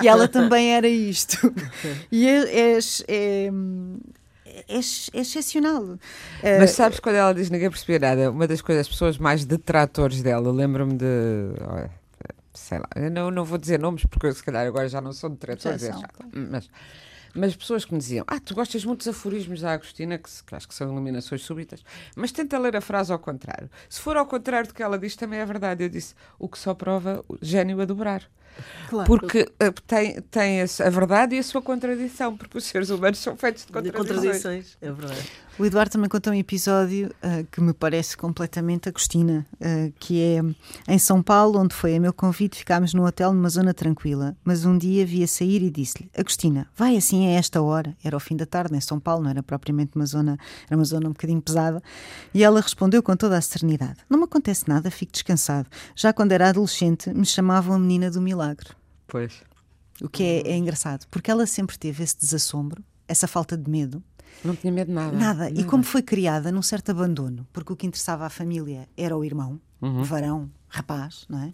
e ela também era isto. E é, é, é, é, é excepcional. Mas sabes quando ela diz ninguém percebia nada? Uma das coisas, as pessoas mais detratores dela, lembro-me de. sei lá, eu não, não vou dizer nomes porque se calhar agora já não sou detratores, é chato. Mas, mas pessoas que me diziam: Ah, tu gostas muito dos aforismos da Agostina, que, que acho que são iluminações súbitas, mas tenta ler a frase ao contrário. Se for ao contrário do que ela diz, também é verdade. Eu disse: O que só prova o gênio a dobrar. Claro. Porque uh, tem, tem a, a, verdade e a sua contradição, porque os seres humanos são feitos de contradições. Contradições, é verdade. O Eduardo também contou um episódio uh, que me parece completamente Agostina, uh, que é em São Paulo, onde foi a meu convite, ficámos num hotel numa zona tranquila, mas um dia via sair e disse-lhe, Agostina, vai assim a esta hora, era ao fim da tarde em São Paulo, não era propriamente uma zona, era uma zona um bocadinho pesada, e ela respondeu com toda a serenidade, não me acontece nada, fico descansado, já quando era adolescente me chamavam a menina do milagre. Pois. O que é, é engraçado, porque ela sempre teve esse desassombro, essa falta de medo, não tinha medo de nada. Nada. nada. E como foi criada num certo abandono, porque o que interessava à família era o irmão, uhum. varão, rapaz, não é?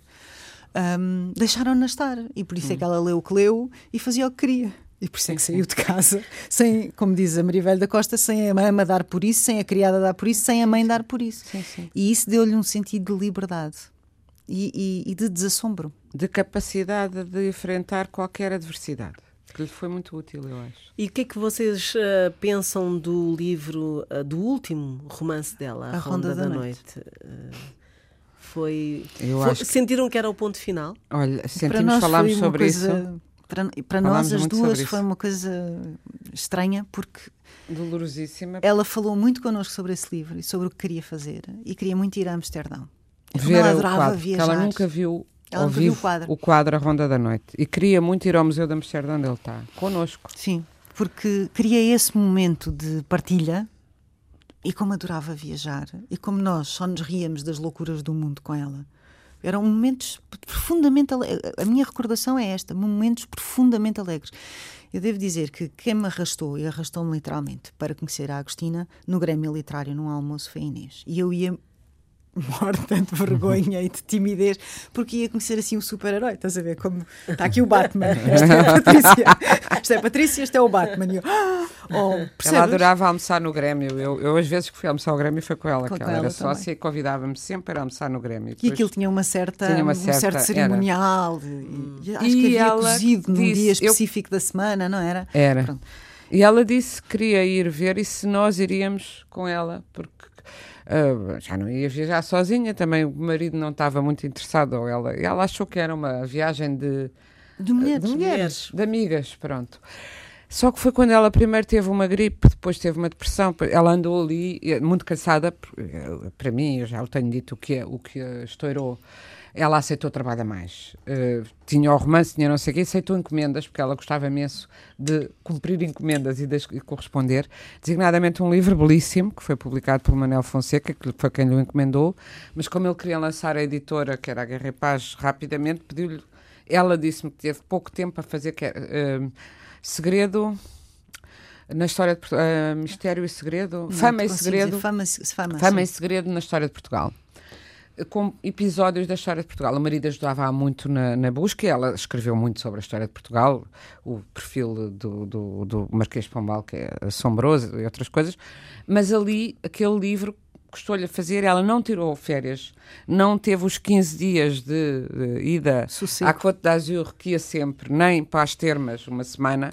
Um, Deixaram-na estar. E por isso uhum. é que ela leu o que leu e fazia o que queria. E por isso é que saiu de casa, sem, como diz a Marivelho da Costa, sem a mãe dar por isso, sem a criada dar por isso, sem a mãe dar por isso. Sim, sim. E isso deu-lhe um sentido de liberdade e, e, e de desassombro. De capacidade de enfrentar qualquer adversidade que lhe foi muito útil, eu acho. E o que é que vocês uh, pensam do livro, uh, do último romance dela, A, a Ronda, Ronda, da, da Noite? noite? Uh, foi. Eu foi acho sentiram que... era o ponto final? Olha, sentimos, falámos sobre coisa, isso. Para, para nós, as duas, foi uma coisa estranha, porque. Dolorosíssima. Ela falou muito connosco sobre esse livro e sobre o que queria fazer. E queria muito ir a Amsterdão. Ver ela adorava quadro, viajar. Ela nunca viu ela viu o quadro. o quadro A Ronda da Noite. E queria muito ir ao Museu de Amsterdã, onde ele está, connosco. Sim, porque queria esse momento de partilha e como adorava viajar e como nós só nos ríamos das loucuras do mundo com ela. Eram momentos profundamente alegres. A minha recordação é esta: momentos profundamente alegres. Eu devo dizer que quem me arrastou, e arrastou-me literalmente, para conhecer a Agostina, no Grêmio Literário, num almoço, foi a Inês. E eu ia morta de vergonha e de timidez, porque ia conhecer assim o super-herói. Estás a ver? Como está aqui o Batman, esta é a Patrícia, esta é a Patrícia, este é o Batman. E eu, oh, ela adorava almoçar no Grêmio. Eu, eu, às vezes que fui almoçar ao Grêmio foi com ela, com que ela, ela era também. sócia e convidava-me sempre para almoçar no Grêmio. E, aquilo tinha uma certa, tinha uma certa, um certo cerimonial. E, acho e que havia cozido num dia específico eu, da semana, não era? Era. Pronto. E ela disse que queria ir ver e se nós iríamos com ela, porque Uh, já não ia viajar sozinha, também o marido não estava muito interessado, ou ela, ela achou que era uma viagem de, de mulheres, de, mulheres, de amigas, pronto. Só que foi quando ela primeiro teve uma gripe, depois teve uma depressão. Ela andou ali muito cansada. Eh, para mim, eu já o tenho dito o que, é, o que estourou ela aceitou trabalhar mais. Uh, tinha o romance, tinha não sei o quê, aceitou encomendas, porque ela gostava imenso de cumprir encomendas e de corresponder. Designadamente um livro belíssimo, que foi publicado pelo Manuel Fonseca, que foi quem lhe encomendou, mas como ele queria lançar a editora, que era a Guerra e Paz, rapidamente, pediu-lhe. Ela disse-me que teve pouco tempo a fazer. Que, uh, segredo na história de uh, Mistério e Segredo, não, Fama e Segredo, fama, fama, fama e Segredo na história de Portugal com episódios da história de Portugal. A Marida ajudava muito na, na busca ela escreveu muito sobre a história de Portugal, o perfil do, do, do Marquês Pombal, que é assombroso e outras coisas, mas ali, aquele livro custou-lhe a fazer, ela não tirou férias, não teve os 15 dias de, de ida Sossego. à Côte d'Azur, que ia sempre, nem para as termas, uma semana,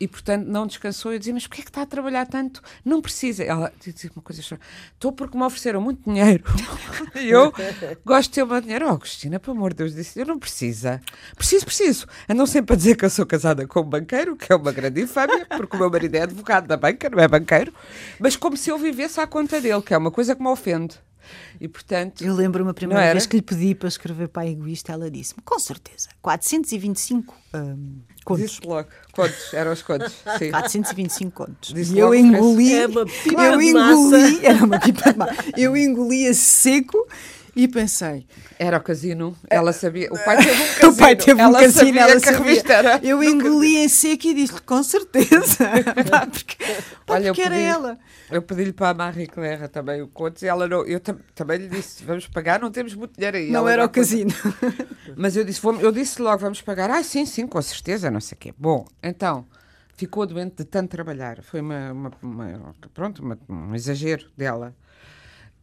e portanto não descansou. Eu dizia, mas porquê é que está a trabalhar tanto? Não precisa. Ela dizia uma coisa, estou porque me ofereceram muito dinheiro. e eu gosto de ter o meu dinheiro. Oh, Cristina, pelo amor de Deus, disse, eu não precisa. Preciso, preciso. Andam sempre a dizer que eu sou casada com um banqueiro, que é uma grande infâmia, porque o meu marido é advogado da banca, não é banqueiro, mas como se eu vivesse à conta dele, que é uma coisa que me ofende. E portanto. Eu lembro-me a primeira vez que lhe pedi para escrever para a egoísta, ela disse-me: com certeza, 425 um, contos. Disse logo, contos, eram os contos. Sim. 425 contos. Disse e eu engoli. É uma pipa eu engoli. Era uma pipa de massa. Eu engoli a seco e pensei. Era o casino, ela sabia. O pai teve um casino. o pai teve ela um casino, ela sabia. Era eu engoli em seco e disse com certeza. porque, Olha, porque era pedi, ela. Eu pedi-lhe para a Marie Claire também o conto e ela não. Eu tam, também lhe disse: vamos pagar, não temos muito dinheiro aí. Não ela era o casino. Mas eu disse, vamos, eu disse logo: vamos pagar. Ah, sim, sim, com certeza, não sei o quê. Bom, então ficou doente de tanto trabalhar. Foi uma, uma, uma pronto, uma, um exagero dela.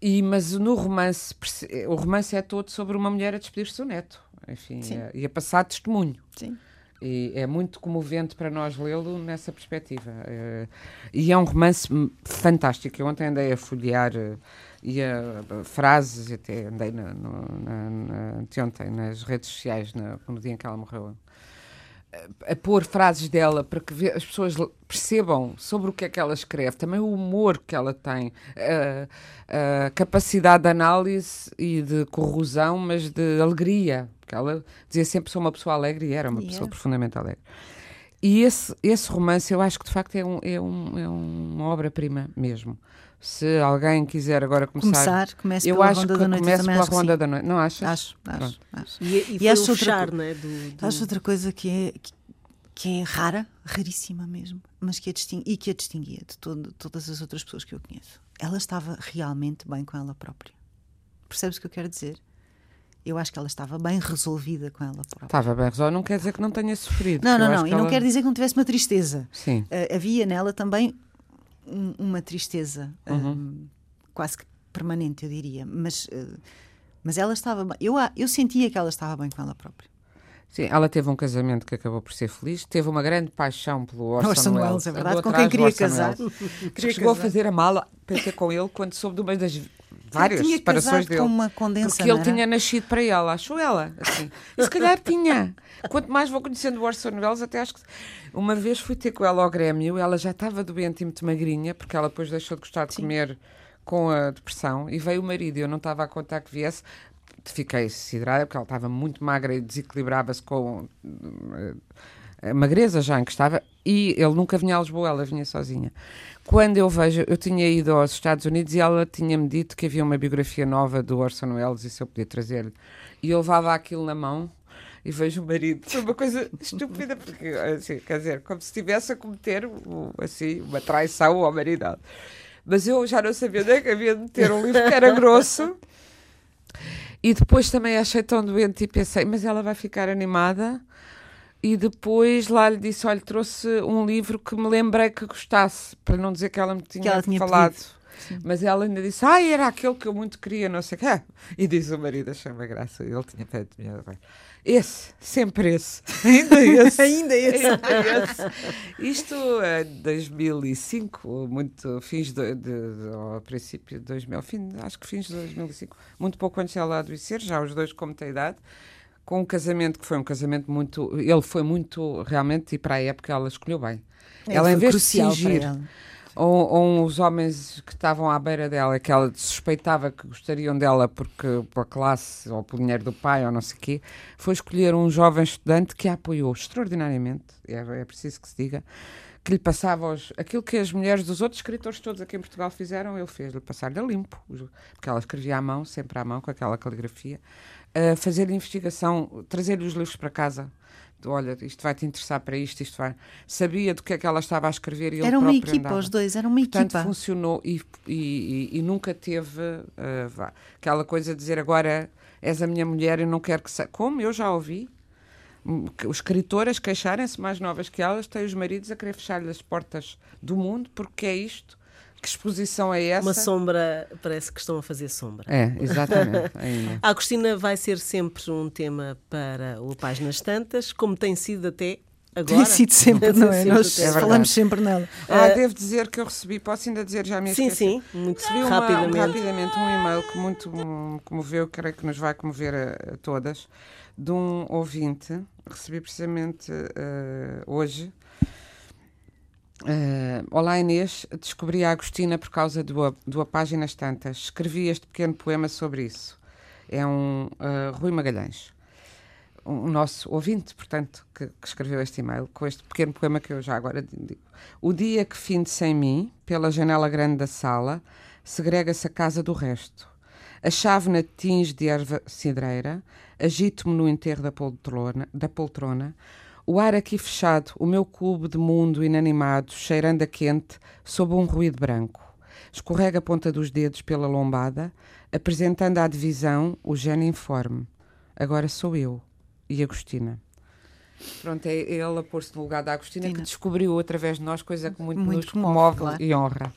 E, mas no romance, o romance é todo sobre uma mulher a despedir-se do neto, enfim, e a passar testemunho. Sim. E é muito comovente para nós lê-lo nessa perspectiva. É, e é um romance fantástico. Eu ontem andei a folhear uh, e a, frases, até andei na, na, na, anteontem nas redes sociais, na, no dia em que ela morreu, a, pôr frases dela para que as pessoas percebam sobre o que é que ela escreve, também o humor que ela tem, a, a capacidade de análise e de corrosão, mas de alegria, porque ela dizia sempre sou uma pessoa alegre e era uma pessoa profundamente alegre. E esse, esse romance eu acho que de facto é, um, é, um, é uma obra-prima mesmo se alguém quiser agora começar. Começar, comece eu pela acho Ronda que da Noite. Comece pela acho Ronda da Noite. Não achas? Acho, acho. acho. E, e, e acho outra, fechar, né, do, do... acho outra coisa que é, que, que, é rara, raríssima mesmo, mas que a distingue, e que a distinguia de todo, todas as outras pessoas que eu conheço. Ela estava realmente bem com ela própria. Percebes o que eu quero dizer? Eu acho que ela estava bem resolvida com ela própria. Estava bem resolvida, não quer dizer que não tenha sofrido. Não, não, não, e ela... não quer dizer que não tivesse uma tristeza. Sim. Uh, havia nela também um, uma tristeza. Uhum. Um, quase que permanente, eu diria. Mas, uh, mas ela estava bem. Eu, eu sentia que ela estava bem com ela própria. Sim, ela teve um casamento que acabou por ser feliz, teve uma grande paixão pelo Orson, Orson Welles, Welles, é verdade, com quem queria casar. queria chegou casar. a fazer a mala para ter com ele quando soube de uma das várias tinha separações dele. Com uma condensa, porque ele tinha nascido para ela, achou ela. Assim. Se calhar tinha. Quanto mais vou conhecendo o Orson Welles, até acho que. Uma vez fui ter com ela ao Grêmio, ela já estava doente e muito magrinha, porque ela depois deixou de gostar de Sim. comer com a depressão e veio o marido. Eu não estava a contar que viesse. Fiquei siderada porque ela estava muito magra e desequilibrava-se com eh, a magreza já em que estava e ele nunca vinha a Lisboa, ela vinha sozinha. Quando eu vejo, eu tinha ido aos Estados Unidos e ela tinha-me dito que havia uma biografia nova do Orson Welles e se eu podia trazer-lhe. E eu levava aquilo na mão e vejo o marido. Foi uma coisa estúpida, porque, assim, quer dizer, como se estivesse a cometer assim, uma traição ao marido. Mas eu já não sabia nem que havia de meter um livro que era grosso. E depois também achei tão doente e pensei, mas ela vai ficar animada. E depois lá lhe disse: olha, trouxe um livro que me lembrei que gostasse, para não dizer que ela me tinha, ela tinha falado. Mas ela ainda disse: ah, era aquele que eu muito queria, não sei o quê. E diz o marido: achei uma graça. Ele tinha feito minha esse, sempre esse. Ainda esse. Ainda esse. Ainda esse. Isto é 2005, muito fins de, de, de, ao princípio de 2000, fim, acho que fins de 2005, muito pouco antes dela adoecer, já os dois com muita idade, com um casamento que foi um casamento muito, ele foi muito, realmente, e para a época ela escolheu bem. Ele ela, em vez de fingir ou, ou os homens que estavam à beira dela, que ela suspeitava que gostariam dela porque pela classe ou pelo dinheiro do pai ou não sei o quê, foi escolher um jovem estudante que a apoiou extraordinariamente, é, é preciso que se diga, que lhe passava os, aquilo que as mulheres dos outros escritores todos aqui em Portugal fizeram, ele fez-lhe passar-lhe a limpo, porque ela escrevia à mão, sempre à mão, com aquela caligrafia, a fazer-lhe investigação, trazer-lhe os livros para casa olha, isto vai te interessar para isto, isto vai. Sabia do que é que ela estava a escrever e Era uma equipa, andava. os dois, era uma Portanto, equipa. funcionou e, e, e, e nunca teve uh, aquela coisa de dizer agora és a minha mulher e não quero que seja. Como eu já ouvi, hum, os escritoras queixarem-se mais novas que elas, têm os maridos a querer fechar-lhe as portas do mundo porque é isto que exposição é essa? Uma sombra, parece que estão a fazer sombra. É, exatamente. a Agostina vai ser sempre um tema para o Páginas Tantas, como tem sido até Agora, tem sido sempre, não é? Nós é falamos sempre nela. Ah, uh, devo dizer que eu recebi, posso ainda dizer já me Sim, sim, muito recebi uma, rapidamente. rapidamente um e-mail que muito me comoveu, creio que nos vai comover a, a todas, de um ouvinte, recebi precisamente uh, hoje, Uh, Olá Inês, descobri a Agostina por causa do, do A Páginas Tantas. Escrevi este pequeno poema sobre isso. É um uh, Rui Magalhães, um, um nosso ouvinte, portanto, que, que, escreveu este e-mail com este pequeno poema que eu já agora digo. O dia que finde sem mim, pela janela grande da sala, segrega-se a casa do resto. A chávena tinge de erva cidreira, agito-me no enterro da poltrona, da poltrona o ar aqui fechado, o meu cubo de mundo inanimado, cheirando a quente, sob um ruído branco. Escorrega a ponta dos dedos pela lombada, apresentando à divisão o gênio informe. Agora sou eu e Agostina. Pronto, é ele a pôr-se no lugar da Agostina Tina. que descobriu através de nós coisa que muito, muito nos comove claro. e honra.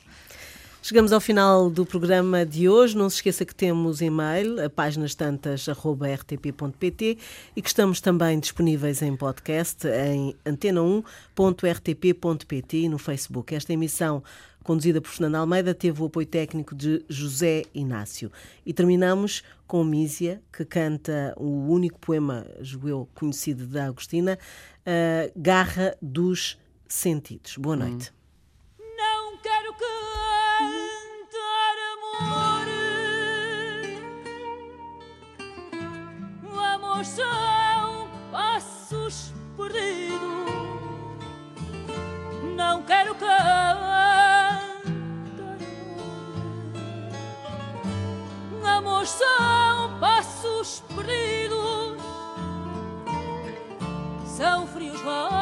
Chegamos ao final do programa de hoje. Não se esqueça que temos e-mail, a páginas tantas.rtp.pt e que estamos também disponíveis em podcast em antena1.rtp.pt e no Facebook. Esta emissão, conduzida por Fernando Almeida, teve o apoio técnico de José Inácio. E terminamos com Mísia, que canta o único poema jueu conhecido da Agostina, Garra dos Sentidos. Boa noite. Hum. Amor são passos perdidos. Não quero cantar amor. São passos perdidos. São frios raios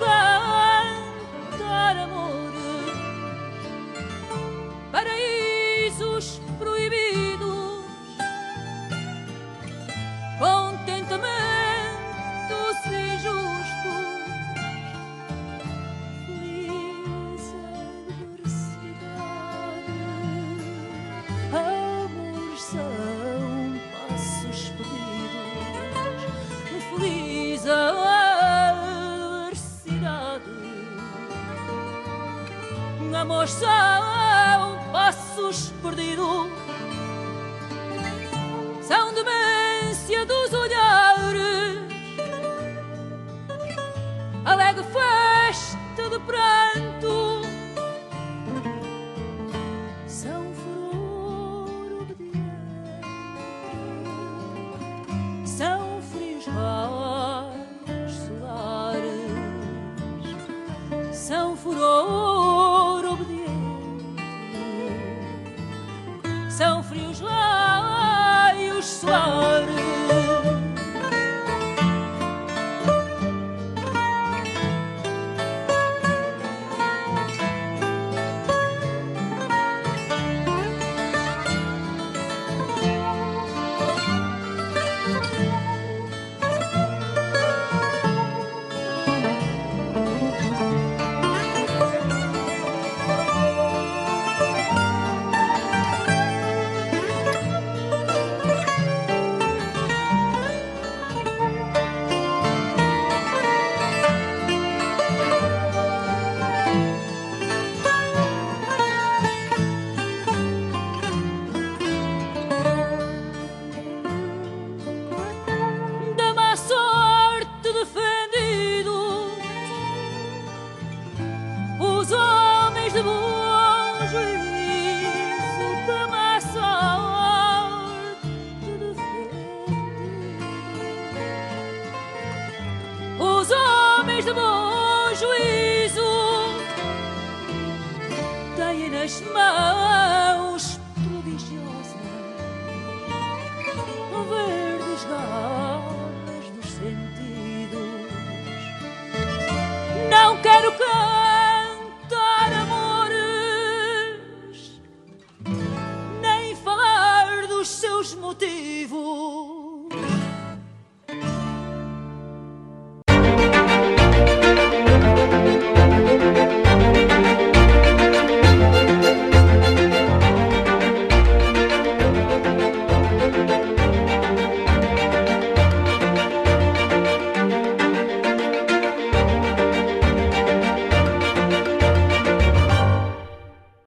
Não